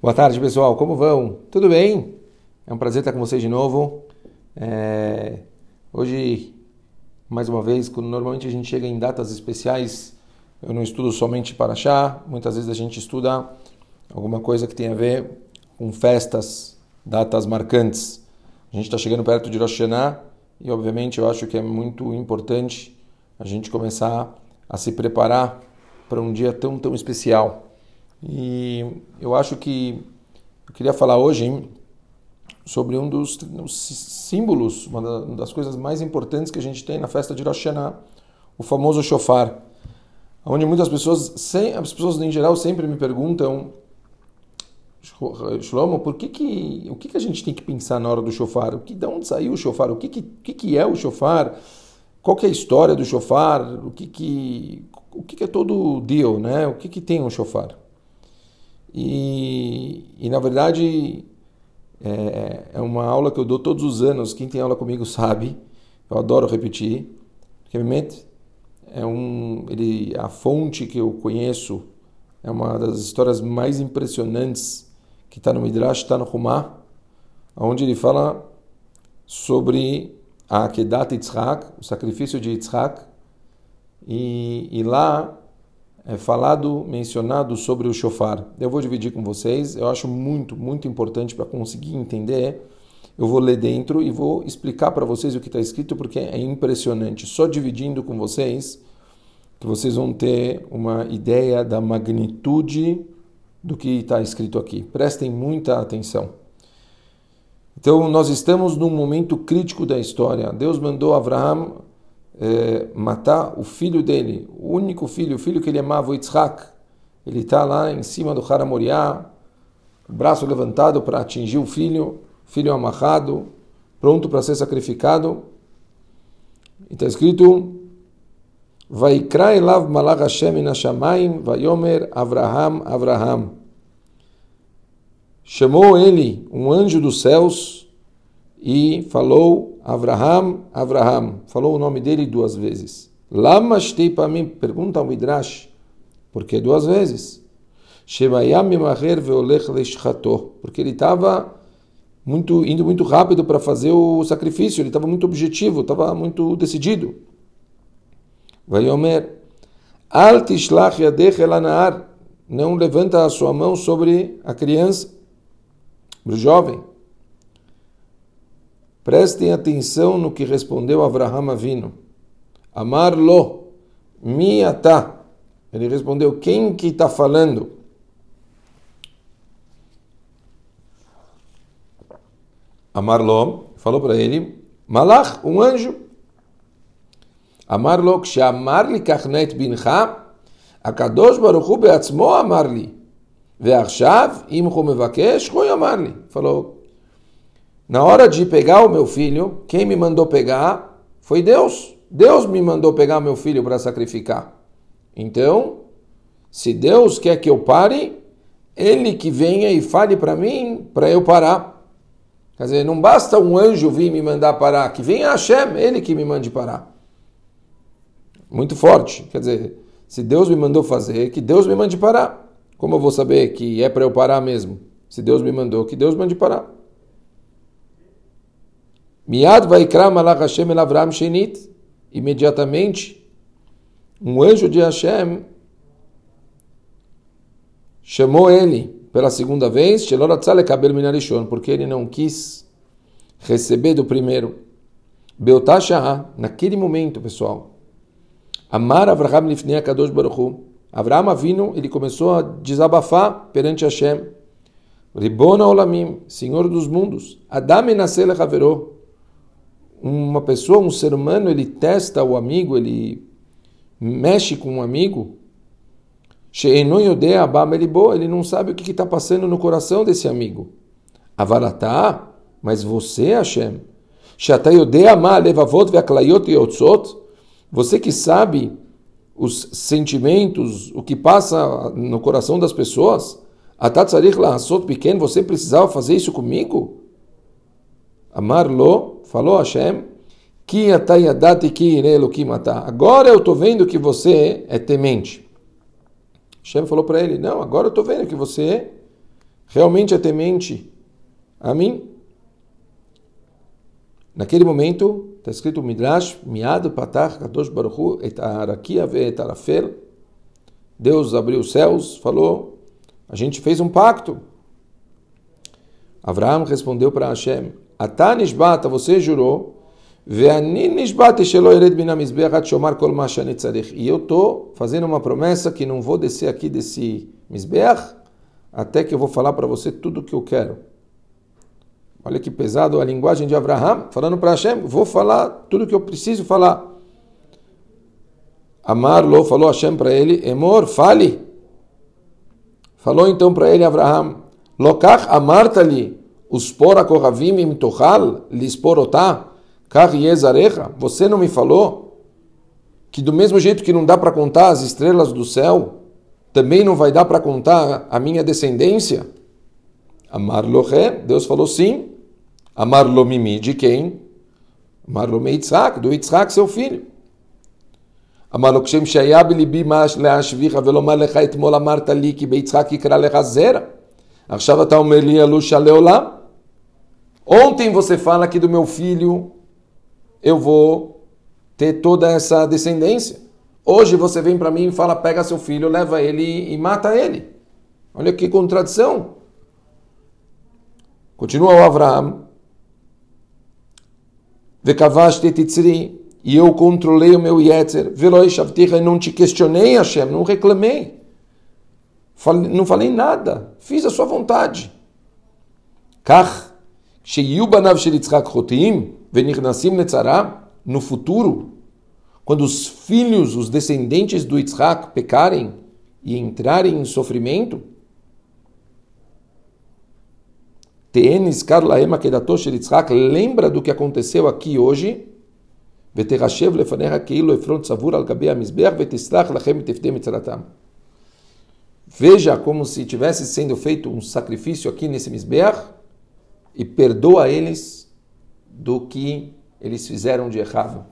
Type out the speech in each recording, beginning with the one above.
Boa tarde, pessoal. Como vão? Tudo bem? É um prazer estar com vocês de novo. É... Hoje, mais uma vez, quando normalmente a gente chega em datas especiais, eu não estudo somente para chá. Muitas vezes a gente estuda alguma coisa que tem a ver com festas, datas marcantes. A gente está chegando perto de Rosh Hashanah e, obviamente, eu acho que é muito importante a gente começar a se preparar para um dia tão, tão especial. E eu acho que eu queria falar hoje hein, sobre um dos, símbolos, uma das coisas mais importantes que a gente tem na festa de Rosh Hashanah, o famoso shofar. Onde muitas pessoas, as pessoas em geral sempre me perguntam, Shlomo, por que que, o que, que a gente tem que pensar na hora do shofar? O que, de onde saiu o shofar? O que, que, que, que é o shofar? Qual que é a história do shofar? O que, que, o que, que é todo o deal, né? O que, que tem um shofar? E, e na verdade, é, é, uma aula que eu dou todos os anos. Quem tem aula comigo sabe. Eu adoro repetir. Realmente, é um, ele, a fonte que eu conheço é uma das histórias mais impressionantes que está no Midrash, está no Humá, onde ele fala sobre a Akedat Yitzhak, o sacrifício de Yitzhak, e, e lá é falado, mencionado sobre o shofar. Eu vou dividir com vocês, eu acho muito, muito importante para conseguir entender. Eu vou ler dentro e vou explicar para vocês o que está escrito, porque é impressionante. Só dividindo com vocês, que vocês vão ter uma ideia da magnitude do que está escrito aqui. Prestem muita atenção. Então, nós estamos num momento crítico da história. Deus mandou Abraão é, matar o filho dele, o único filho, o filho que ele amava, o Yitzhak. Ele está lá em cima do Haramoriá, braço levantado para atingir o filho, filho amarrado, pronto para ser sacrificado. E está escrito: Vaikra elav malach Hashem in Hashamayim, vayomer Avraham, Avraham. Chamou ele um anjo dos céus e falou Avraham, Avraham. Falou o nome dele duas vezes. Lama para mim, pergunta ao Midrash, por que duas vezes? Porque ele estava muito, indo muito rápido para fazer o sacrifício, ele estava muito objetivo, estava muito decidido. Vayomer, Al tishlach yadech não levanta a sua mão sobre a criança, o jovem. Prestem atenção no que respondeu Avraham Avino. Amar-lo, miata. Ele respondeu, quem que está falando? Amarlo falou para ele, Malach, um anjo. Amarlo, kshamar-li kachnet bincha, הקדוש ברוך הוא בעצמו אמר לי, ועכשיו, אם הוא מבקש, הוא יאמר לי. falou, na hora de pegar o meu filho, quem me mandou pegar foi Deus. Deus me mandou pegar meu filho para sacrificar. Então, se Deus quer que eu pare, ele que venha e fale para mim, para eu parar. Quer dizer, não basta um anjo vir me mandar parar, que venha Hashem, ele que me mande parar. Muito forte. Quer dizer, se Deus me mandou fazer, que Deus me mande parar. Como eu vou saber que é para eu parar mesmo? Se Deus me mandou, que Deus mande parar. Miad vaikra malach Hashem el Avram shenit. Imediatamente, um anjo de Hashem chamou ele pela segunda vez, porque ele não quis receber do primeiro. Beotashah, naquele momento, pessoal, Amar Avraham Lifnei Kadosh Baruchu. Avraham Avinu, ele começou a desabafar perante Hashem. Ribona Olamim, Senhor dos mundos. Adam Enasele Haverô uma pessoa, um ser humano, ele testa o amigo, ele mexe com um amigo, ele não sabe o que está passando no coração desse amigo. Avaratá, mas você, Hashem, você que sabe os sentimentos, o que passa no coração das pessoas, pequeno, você precisava fazer isso comigo? Amar lo, falou Hashem, ki Agora eu estou vendo que você é temente. Hashem falou para ele, não, agora eu estou vendo que você realmente é temente a mim? Naquele momento, está escrito Midrash, Miad Patach Kadosh Baruchu et et Arafel. Deus abriu os céus, falou, a gente fez um pacto. Abraão respondeu para Hashem, Atá Nishbata, você jurou, e eu estou fazendo uma promessa que não vou descer aqui desse Mizbeach até que eu vou falar para você tudo o que eu quero. Olha que pesado a linguagem de Abraham, falando para Hashem, vou falar tudo o que eu preciso falar. Amarlo falou Hashem para ele, Emor, fale. Falou então para ele Abraham, Lokach amartali, uspor akoravim im tochal, lisporotá. Você não me falou que do mesmo jeito que não dá para contar as estrelas do céu, também não vai dar para contar a minha descendência? Amar Lohe, Deus falou sim. Amar Lomimi, de quem? Amar Lome Yitzhak, do Yitzhak, seu filho. אמר לו, כשהיה בליבי מה להשביך ולומר לך אתמול אמרת לי כי ביצחק יקרא לך זרע. עכשיו אתה אומר לי אלושה לעולם? Ontem você fala que do meu filho eu vou ter toda essa descendência. Hoje você vem para mim e fala: pega seu filho, leva ele e mata ele. Olha que contradição. Continua o titzri. E eu controlei o meu Yetzer. Veloi. Não te questionei, Hashem. Não reclamei. Não falei nada. Fiz a sua vontade. Kach no futuro, quando os filhos, os descendentes do Yitzhak pecarem e entrarem em sofrimento, Teenis Karlaema Kedatosh Yitzhak, lembra do que aconteceu aqui hoje? ותרשב לפניך כאילו עפרון צבור על גבי המזבח ותסלח לכם ותפדה מצרתם. Veja como se tivesse sendo feito um sacrifício aqui nesse Mizbeach e perdoa eles do que eles fizeram de errado.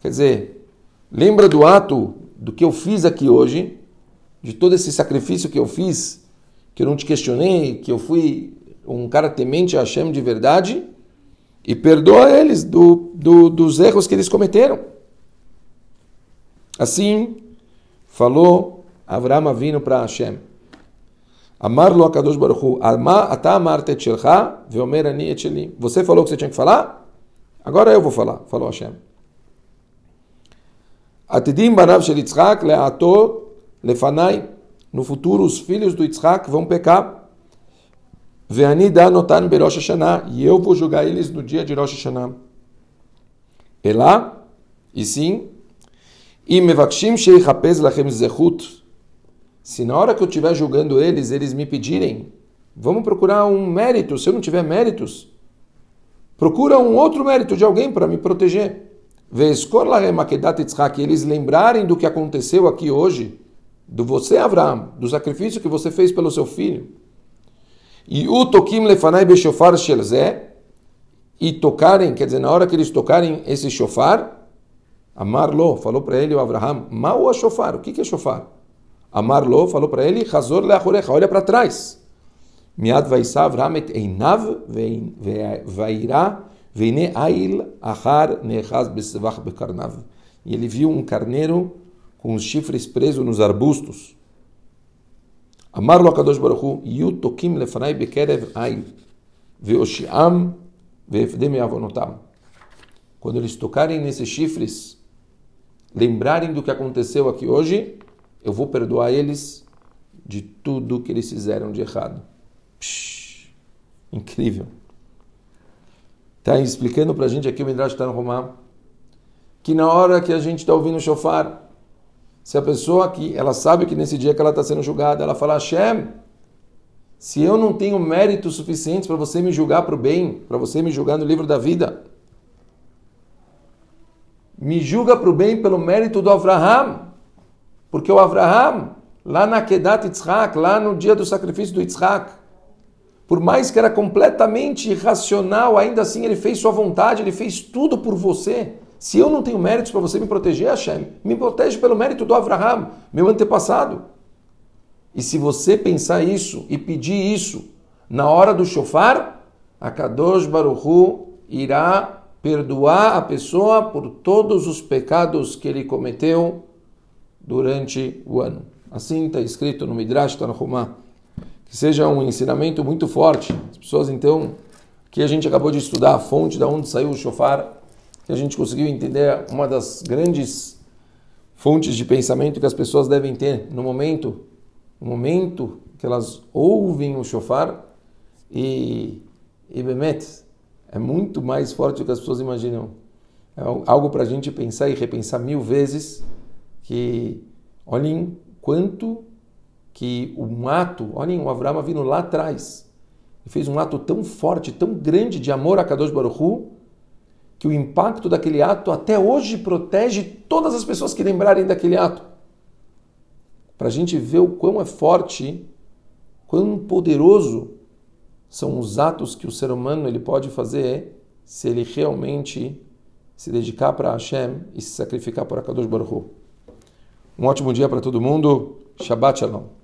Quer dizer, lembra do ato do que eu fiz aqui hoje, de todo esse sacrifício que eu fiz, que eu não te questionei, que eu fui um cara temente a Hashem de verdade, e perdoa eles do, do, dos erros que eles cometeram. Assim, falou Avraham vindo para Hashem. Amar lo akadosh baruchu, ata amarte et shelcha, veomer ani et sheli. Você falou que você tinha que falar? Agora eu vou falar, falou Hashem. Atidim banav shel Yitzhak leato lefanai. No futuro, os filhos do Yitzhak vão pecar. Veani da notan berosh Hashanah. E eu vou julgar eles no dia de Rosh Hashanah. Elá, e sim, e mevakshim sheichapez lachem zechut se na hora que eu estiver julgando eles, eles me pedirem, vamos procurar um mérito, se eu não tiver méritos, procura um outro mérito de alguém para me proteger. Que eles lembrarem do que aconteceu aqui hoje, do você, Abraão, do sacrifício que você fez pelo seu filho. E o tokim lefanai beshofar shelzé, e tocarem, quer dizer, na hora que eles tocarem esse shofar, Amarlo falou para ele, o Abraham, mal a shofar, o que é shofar? Amarlo falou para ele, Hazor leachorecha, olha para trás. Miad vaisav ramet einav vairá veine ail achar nechaz besevach bekarnav. E ele viu um carneiro com os chifres presos nos arbustos. Amarlo akadosh baruchu, yu tokim lefanai bekerev ail veoshiam veefdem avonotam. Quando eles tocarem nesses chifres, lembrarem do que aconteceu aqui hoje, eu vou perdoar eles de tudo que eles fizeram de errado. Psh, incrível. Está explicando para a gente aqui o Midrash Tanhumá que na hora que a gente está ouvindo o shofar, se a pessoa aqui, ela sabe que nesse dia que ela está sendo julgada, ela fala, Hashem, se eu não tenho méritos suficientes para você me julgar para o bem, para você me julgar no livro da vida, me julga para o bem pelo mérito do Avraham, porque o Abraham, lá na Kedat Yitzhak, lá no dia do sacrifício do Yitzhak, por mais que era completamente irracional, ainda assim ele fez sua vontade, ele fez tudo por você. Se eu não tenho méritos para você me proteger, Hashem, me protege pelo mérito do Abraham, meu antepassado. E se você pensar isso e pedir isso na hora do shofar, a Kadosh Baruchu irá perdoar a pessoa por todos os pecados que ele cometeu durante o ano. Assim está escrito no Midrash Tanhumah. Que seja um ensinamento muito forte. As pessoas, então, que a gente acabou de estudar, a fonte da onde saiu o shofar, que a gente conseguiu entender uma das grandes fontes de pensamento que as pessoas devem ter no momento, no momento que elas ouvem o shofar e, e Bemet, é muito mais forte do que as pessoas imaginam. É algo para a gente pensar e repensar mil vezes que olhem quanto que um ato, olhem o Avraham vindo lá atrás, e fez um ato tão forte, tão grande de amor a Kadosh Baruch Hu, que o impacto daquele ato até hoje protege todas as pessoas que lembrarem daquele ato. Para a gente ver o quão é forte, quão poderoso são os atos que o ser humano ele pode fazer se ele realmente se dedicar para Hashem e se sacrificar por Akadosh Baruch Hu. Um ótimo dia para todo mundo. Shabbat Shalom.